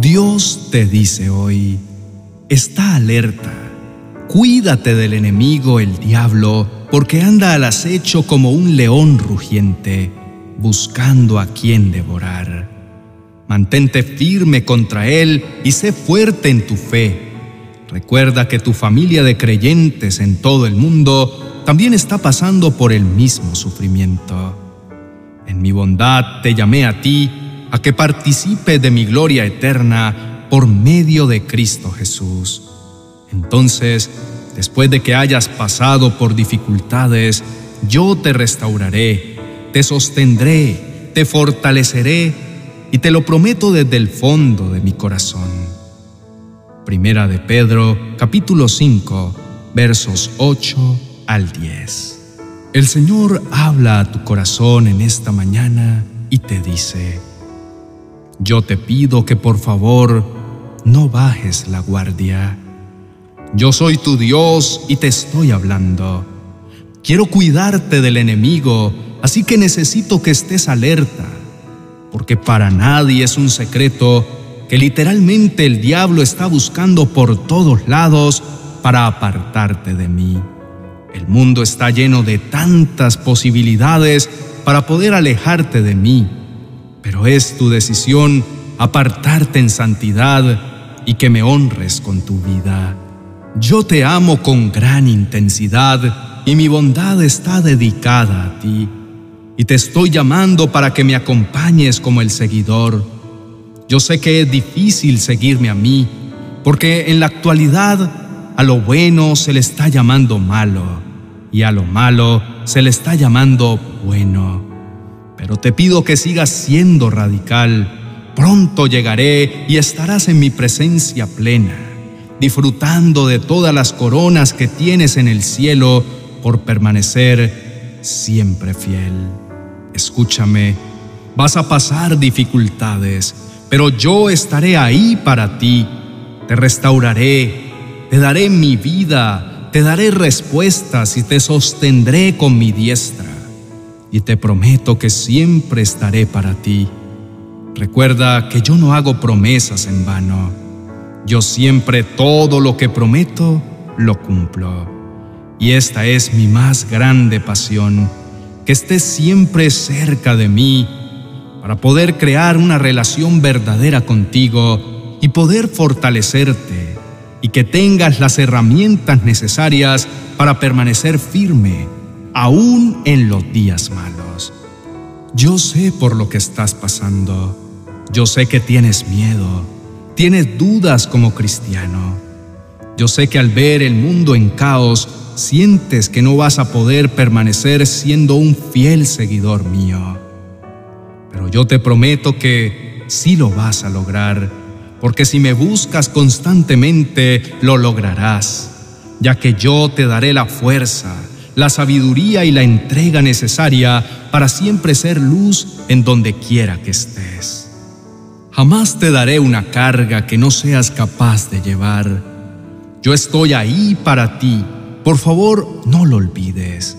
Dios te dice hoy, está alerta, cuídate del enemigo el diablo, porque anda al acecho como un león rugiente, buscando a quien devorar. Mantente firme contra él y sé fuerte en tu fe. Recuerda que tu familia de creyentes en todo el mundo también está pasando por el mismo sufrimiento. En mi bondad te llamé a ti a que participe de mi gloria eterna por medio de Cristo Jesús. Entonces, después de que hayas pasado por dificultades, yo te restauraré, te sostendré, te fortaleceré y te lo prometo desde el fondo de mi corazón. Primera de Pedro, capítulo 5, versos 8 al 10. El Señor habla a tu corazón en esta mañana y te dice, yo te pido que por favor no bajes la guardia. Yo soy tu Dios y te estoy hablando. Quiero cuidarte del enemigo, así que necesito que estés alerta, porque para nadie es un secreto que literalmente el diablo está buscando por todos lados para apartarte de mí. El mundo está lleno de tantas posibilidades para poder alejarte de mí pero es tu decisión apartarte en santidad y que me honres con tu vida. Yo te amo con gran intensidad y mi bondad está dedicada a ti. Y te estoy llamando para que me acompañes como el seguidor. Yo sé que es difícil seguirme a mí, porque en la actualidad a lo bueno se le está llamando malo y a lo malo se le está llamando bueno pero te pido que sigas siendo radical. Pronto llegaré y estarás en mi presencia plena, disfrutando de todas las coronas que tienes en el cielo por permanecer siempre fiel. Escúchame, vas a pasar dificultades, pero yo estaré ahí para ti. Te restauraré, te daré mi vida, te daré respuestas y te sostendré con mi diestra y te prometo que siempre estaré para ti. Recuerda que yo no hago promesas en vano. Yo siempre todo lo que prometo lo cumplo. Y esta es mi más grande pasión, que estés siempre cerca de mí para poder crear una relación verdadera contigo y poder fortalecerte y que tengas las herramientas necesarias para permanecer firme aún en los días malos. Yo sé por lo que estás pasando. Yo sé que tienes miedo, tienes dudas como cristiano. Yo sé que al ver el mundo en caos, sientes que no vas a poder permanecer siendo un fiel seguidor mío. Pero yo te prometo que sí lo vas a lograr, porque si me buscas constantemente, lo lograrás, ya que yo te daré la fuerza, la sabiduría y la entrega necesaria para siempre ser luz en donde quiera que estés. Jamás te daré una carga que no seas capaz de llevar. Yo estoy ahí para ti. Por favor, no lo olvides.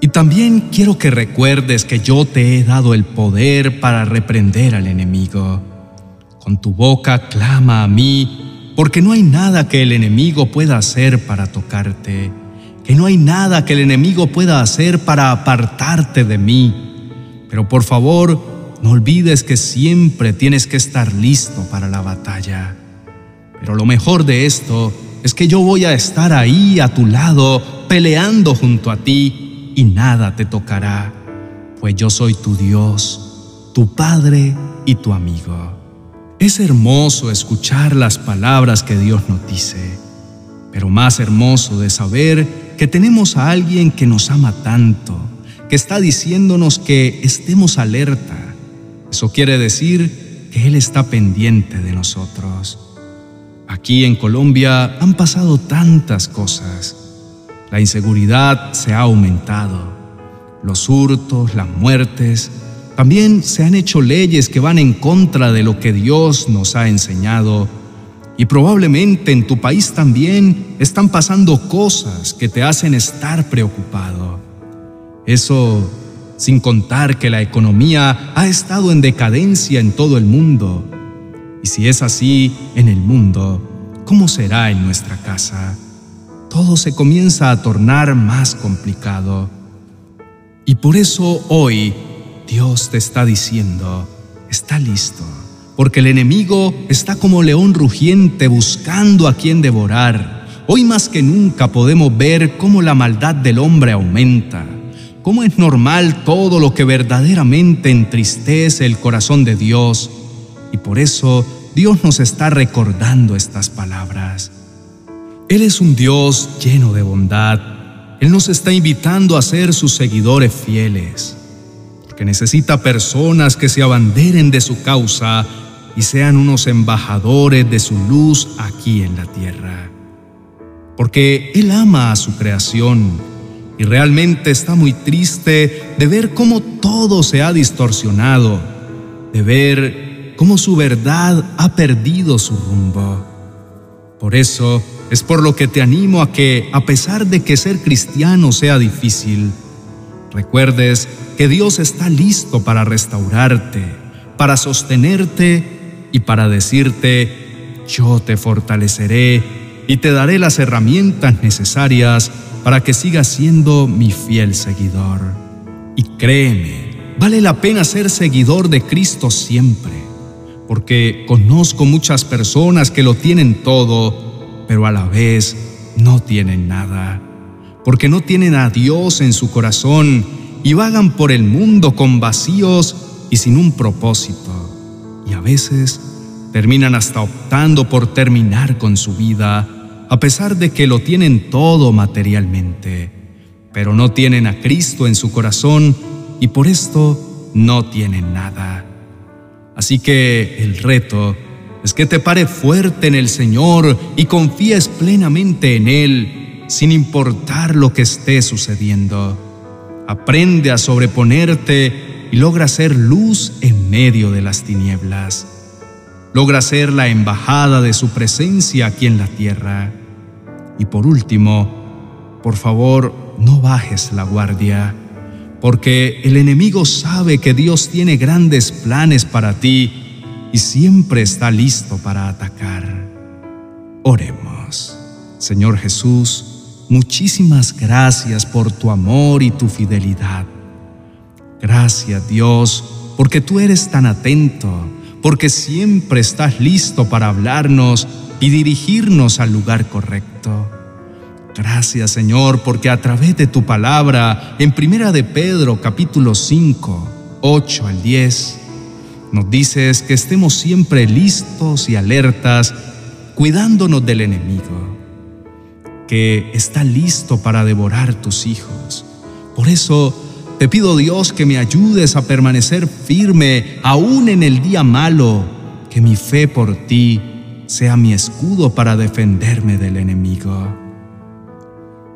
Y también quiero que recuerdes que yo te he dado el poder para reprender al enemigo. Con tu boca clama a mí, porque no hay nada que el enemigo pueda hacer para tocarte que no hay nada que el enemigo pueda hacer para apartarte de mí. Pero por favor, no olvides que siempre tienes que estar listo para la batalla. Pero lo mejor de esto es que yo voy a estar ahí a tu lado, peleando junto a ti, y nada te tocará, pues yo soy tu Dios, tu Padre y tu amigo. Es hermoso escuchar las palabras que Dios nos dice, pero más hermoso de saber que tenemos a alguien que nos ama tanto, que está diciéndonos que estemos alerta. Eso quiere decir que Él está pendiente de nosotros. Aquí en Colombia han pasado tantas cosas. La inseguridad se ha aumentado, los hurtos, las muertes. También se han hecho leyes que van en contra de lo que Dios nos ha enseñado y probablemente en tu país también están pasando cosas que te hacen estar preocupado. Eso sin contar que la economía ha estado en decadencia en todo el mundo. Y si es así en el mundo, ¿cómo será en nuestra casa? Todo se comienza a tornar más complicado. Y por eso hoy Dios te está diciendo, está listo, porque el enemigo está como león rugiente buscando a quien devorar. Hoy más que nunca podemos ver cómo la maldad del hombre aumenta, cómo es normal todo lo que verdaderamente entristece el corazón de Dios. Y por eso Dios nos está recordando estas palabras. Él es un Dios lleno de bondad. Él nos está invitando a ser sus seguidores fieles, porque necesita personas que se abanderen de su causa y sean unos embajadores de su luz aquí en la tierra. Porque Él ama a su creación y realmente está muy triste de ver cómo todo se ha distorsionado, de ver cómo su verdad ha perdido su rumbo. Por eso es por lo que te animo a que, a pesar de que ser cristiano sea difícil, recuerdes que Dios está listo para restaurarte, para sostenerte y para decirte, yo te fortaleceré y te daré las herramientas necesarias para que sigas siendo mi fiel seguidor. Y créeme, vale la pena ser seguidor de Cristo siempre porque conozco muchas personas que lo tienen todo, pero a la vez no tienen nada, porque no tienen a Dios en su corazón y vagan por el mundo con vacíos y sin un propósito, y a veces terminan hasta optando por terminar con su vida, a pesar de que lo tienen todo materialmente, pero no tienen a Cristo en su corazón y por esto no tienen nada. Así que el reto es que te pare fuerte en el Señor y confíes plenamente en Él, sin importar lo que esté sucediendo. Aprende a sobreponerte y logra ser luz en medio de las tinieblas. Logra ser la embajada de su presencia aquí en la tierra. Y por último, por favor, no bajes la guardia porque el enemigo sabe que Dios tiene grandes planes para ti y siempre está listo para atacar. Oremos. Señor Jesús, muchísimas gracias por tu amor y tu fidelidad. Gracias Dios, porque tú eres tan atento, porque siempre estás listo para hablarnos y dirigirnos al lugar correcto. Gracias Señor, porque a través de tu palabra, en Primera de Pedro capítulo 5, 8 al 10, nos dices que estemos siempre listos y alertas, cuidándonos del enemigo, que está listo para devorar tus hijos. Por eso te pido Dios que me ayudes a permanecer firme aún en el día malo, que mi fe por ti sea mi escudo para defenderme del enemigo.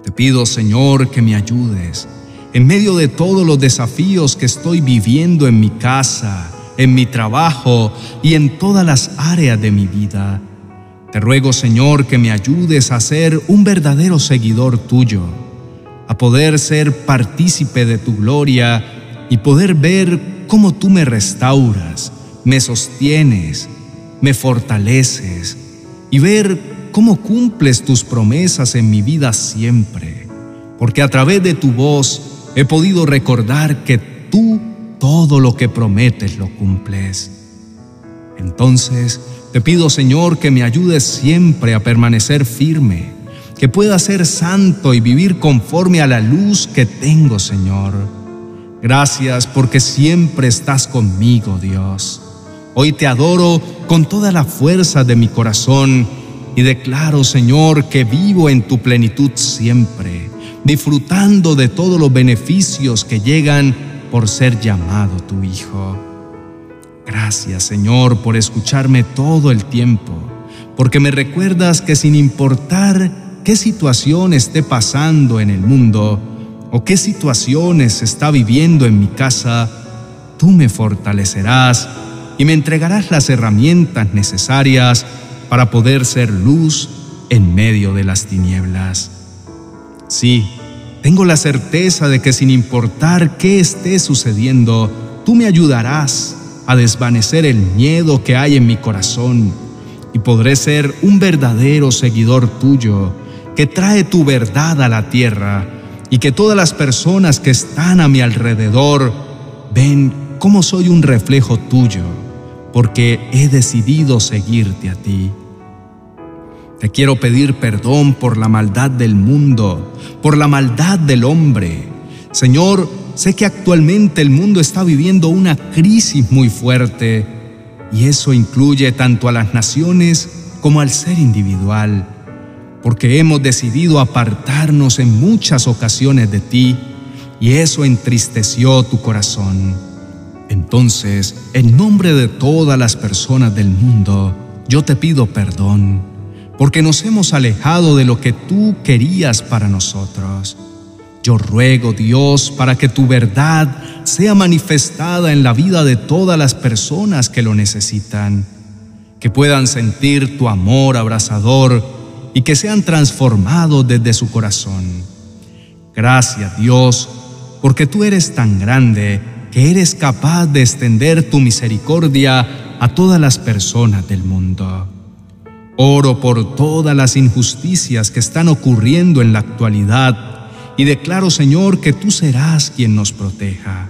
Te pido, Señor, que me ayudes en medio de todos los desafíos que estoy viviendo en mi casa, en mi trabajo y en todas las áreas de mi vida. Te ruego, Señor, que me ayudes a ser un verdadero seguidor tuyo, a poder ser partícipe de tu gloria y poder ver cómo tú me restauras, me sostienes, me fortaleces y ver cómo cumples tus promesas en mi vida siempre, porque a través de tu voz he podido recordar que tú todo lo que prometes lo cumples. Entonces, te pido Señor que me ayudes siempre a permanecer firme, que pueda ser santo y vivir conforme a la luz que tengo, Señor. Gracias porque siempre estás conmigo, Dios. Hoy te adoro con toda la fuerza de mi corazón y declaro, Señor, que vivo en tu plenitud siempre, disfrutando de todos los beneficios que llegan por ser llamado tu Hijo. Gracias, Señor, por escucharme todo el tiempo, porque me recuerdas que sin importar qué situación esté pasando en el mundo o qué situaciones está viviendo en mi casa, tú me fortalecerás y me entregarás las herramientas necesarias para poder ser luz en medio de las tinieblas. Sí, tengo la certeza de que sin importar qué esté sucediendo, tú me ayudarás a desvanecer el miedo que hay en mi corazón y podré ser un verdadero seguidor tuyo que trae tu verdad a la tierra y que todas las personas que están a mi alrededor ven cómo soy un reflejo tuyo, porque he decidido seguirte a ti. Te quiero pedir perdón por la maldad del mundo, por la maldad del hombre. Señor, sé que actualmente el mundo está viviendo una crisis muy fuerte y eso incluye tanto a las naciones como al ser individual, porque hemos decidido apartarnos en muchas ocasiones de ti y eso entristeció tu corazón. Entonces, en nombre de todas las personas del mundo, yo te pido perdón porque nos hemos alejado de lo que tú querías para nosotros. Yo ruego, Dios, para que tu verdad sea manifestada en la vida de todas las personas que lo necesitan, que puedan sentir tu amor abrazador y que sean transformados desde su corazón. Gracias, Dios, porque tú eres tan grande que eres capaz de extender tu misericordia a todas las personas del mundo. Oro por todas las injusticias que están ocurriendo en la actualidad y declaro, Señor, que tú serás quien nos proteja.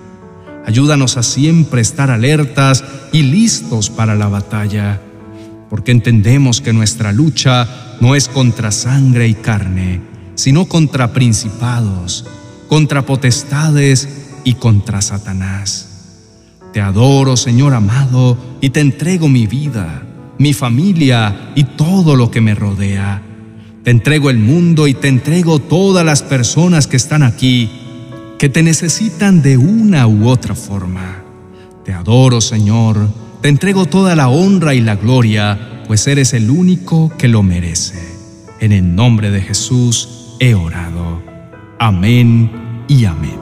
Ayúdanos a siempre estar alertas y listos para la batalla, porque entendemos que nuestra lucha no es contra sangre y carne, sino contra principados, contra potestades y contra Satanás. Te adoro, Señor amado, y te entrego mi vida mi familia y todo lo que me rodea. Te entrego el mundo y te entrego todas las personas que están aquí, que te necesitan de una u otra forma. Te adoro, Señor, te entrego toda la honra y la gloria, pues eres el único que lo merece. En el nombre de Jesús he orado. Amén y amén.